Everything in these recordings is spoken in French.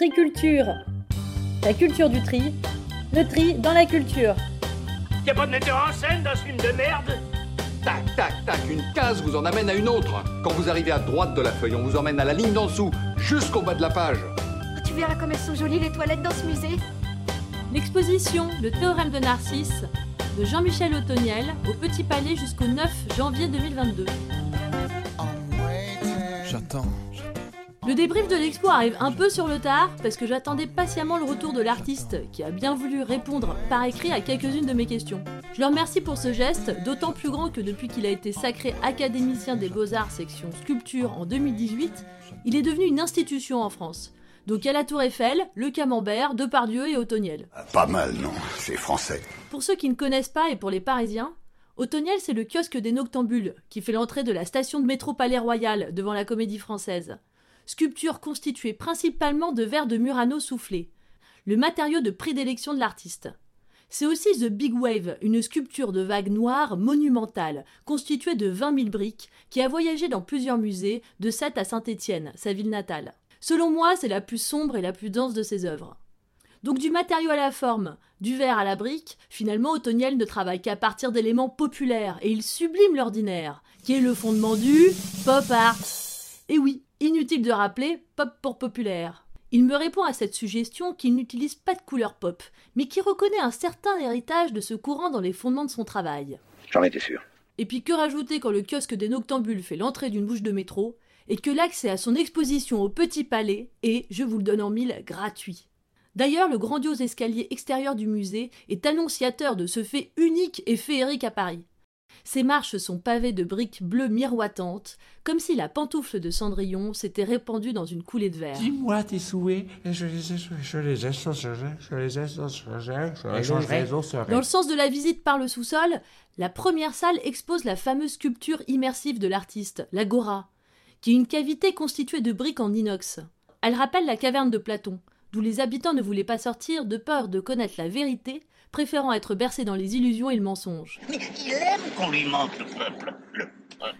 Triculture. La culture du tri. Le tri dans la culture. Y'a pas de metteur en scène dans ce film de merde? Tac, tac, tac, une case vous en amène à une autre. Quand vous arrivez à droite de la feuille, on vous emmène à la ligne d'en dessous, jusqu'au bas de la page. Tu verras comme elles sont jolies les toilettes dans ce musée. L'exposition Le théorème de Narcisse de Jean-Michel Autoniel au Petit Palais jusqu'au 9 janvier 2022. J'attends. Le débrief de l'expo arrive un peu sur le tard parce que j'attendais patiemment le retour de l'artiste qui a bien voulu répondre par écrit à quelques-unes de mes questions. Je le remercie pour ce geste, d'autant plus grand que depuis qu'il a été sacré académicien des beaux-arts section sculpture en 2018, il est devenu une institution en France. Donc à la Tour Eiffel, le Camembert, Depardieu et Autoniel. Pas mal, non C'est français. Pour ceux qui ne connaissent pas et pour les Parisiens, Autoniel c'est le kiosque des Noctambules qui fait l'entrée de la station de métro Palais Royal devant la Comédie Française. Sculpture constituée principalement de verre de Murano soufflé, le matériau de prédilection de l'artiste. C'est aussi The Big Wave, une sculpture de vagues noires monumentale, constituée de 20 000 briques, qui a voyagé dans plusieurs musées, de Sète à Saint-Étienne, sa ville natale. Selon moi, c'est la plus sombre et la plus dense de ses œuvres. Donc du matériau à la forme, du verre à la brique, finalement Autoniel ne travaille qu'à partir d'éléments populaires et il sublime l'ordinaire, qui est le fondement du pop art. Et oui, inutile de rappeler pop pour populaire. Il me répond à cette suggestion qu'il n'utilise pas de couleur pop, mais qui reconnaît un certain héritage de ce courant dans les fondements de son travail. J'en étais sûr. Et puis que rajouter quand le kiosque des Noctambules fait l'entrée d'une bouche de métro, et que l'accès à son exposition au Petit Palais est, je vous le donne en mille, gratuit. D'ailleurs, le grandiose escalier extérieur du musée est annonciateur de ce fait unique et féerique à Paris. Ses marches sont pavées de briques bleues miroitantes, comme si la pantoufle de Cendrillon s'était répandue dans une coulée de verre. Dis-moi tes souhaits et je les ai, je les ai, je les ai, je les échangerai Dans le sens de la visite par le sous-sol, la première salle expose la fameuse sculpture immersive de l'artiste, l'Agora, qui est une cavité constituée de briques en inox. Elle rappelle la caverne de Platon, d'où les habitants ne voulaient pas sortir de peur de connaître la vérité, préférant être bercés dans les illusions et le mensonge. Mais il aime qu'on lui mente, le peuple. Le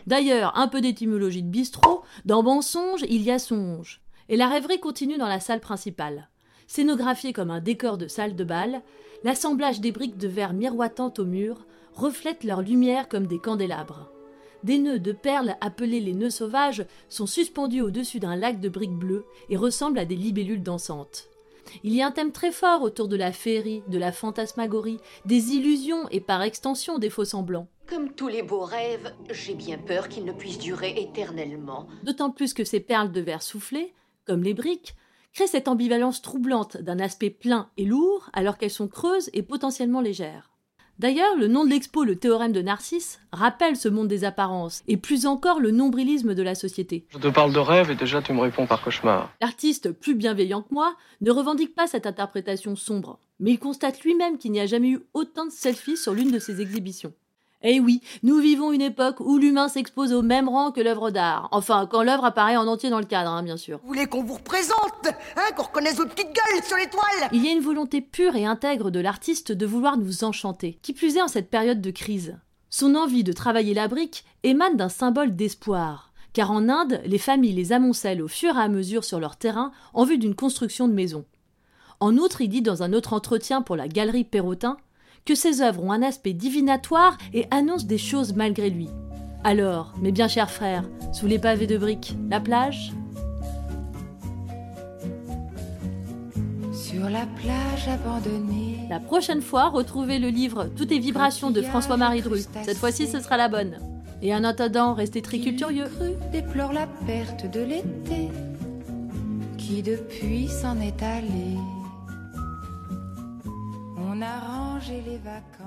D'ailleurs, un peu d'étymologie de bistrot, dans mensonge, il y a songe. Et la rêverie continue dans la salle principale. Scénographiée comme un décor de salle de bal, l'assemblage des briques de verre miroitantes au mur reflète leur lumière comme des candélabres. Des nœuds de perles appelés les nœuds sauvages sont suspendus au-dessus d'un lac de briques bleues et ressemblent à des libellules dansantes. Il y a un thème très fort autour de la féerie, de la fantasmagorie, des illusions et par extension des faux semblants. Comme tous les beaux rêves, j'ai bien peur qu'ils ne puissent durer éternellement. D'autant plus que ces perles de verre soufflé, comme les briques, créent cette ambivalence troublante d'un aspect plein et lourd alors qu'elles sont creuses et potentiellement légères. D'ailleurs, le nom de l'expo, le théorème de Narcisse, rappelle ce monde des apparences, et plus encore le nombrilisme de la société. Je te parle de rêve et déjà tu me réponds par cauchemar. L'artiste, plus bienveillant que moi, ne revendique pas cette interprétation sombre, mais il constate lui-même qu'il n'y a jamais eu autant de selfies sur l'une de ses exhibitions. Eh oui, nous vivons une époque où l'humain s'expose au même rang que l'œuvre d'art. Enfin, quand l'œuvre apparaît en entier dans le cadre, hein, bien sûr. Vous voulez qu'on vous représente Hein Qu'on reconnaisse vos petites gueules sur l'étoile? Il y a une volonté pure et intègre de l'artiste de vouloir nous enchanter, qui plus est en cette période de crise. Son envie de travailler la brique émane d'un symbole d'espoir. Car en Inde, les familles les amoncellent au fur et à mesure sur leur terrain en vue d'une construction de maison. En outre, il dit dans un autre entretien pour la galerie Perrotin que ses œuvres ont un aspect divinatoire et annoncent des choses malgré lui. Alors, mes bien chers frères, sous les pavés de briques, la plage? Sur la plage abandonnée. La prochaine fois, retrouvez le livre Toutes les vibrations de François-Marie Dru. Cette fois-ci, ce sera la bonne. Et en attendant, restez triculturieux. déplore la perte de l'été? Qui depuis s'en est allé? On a rangé les vacances.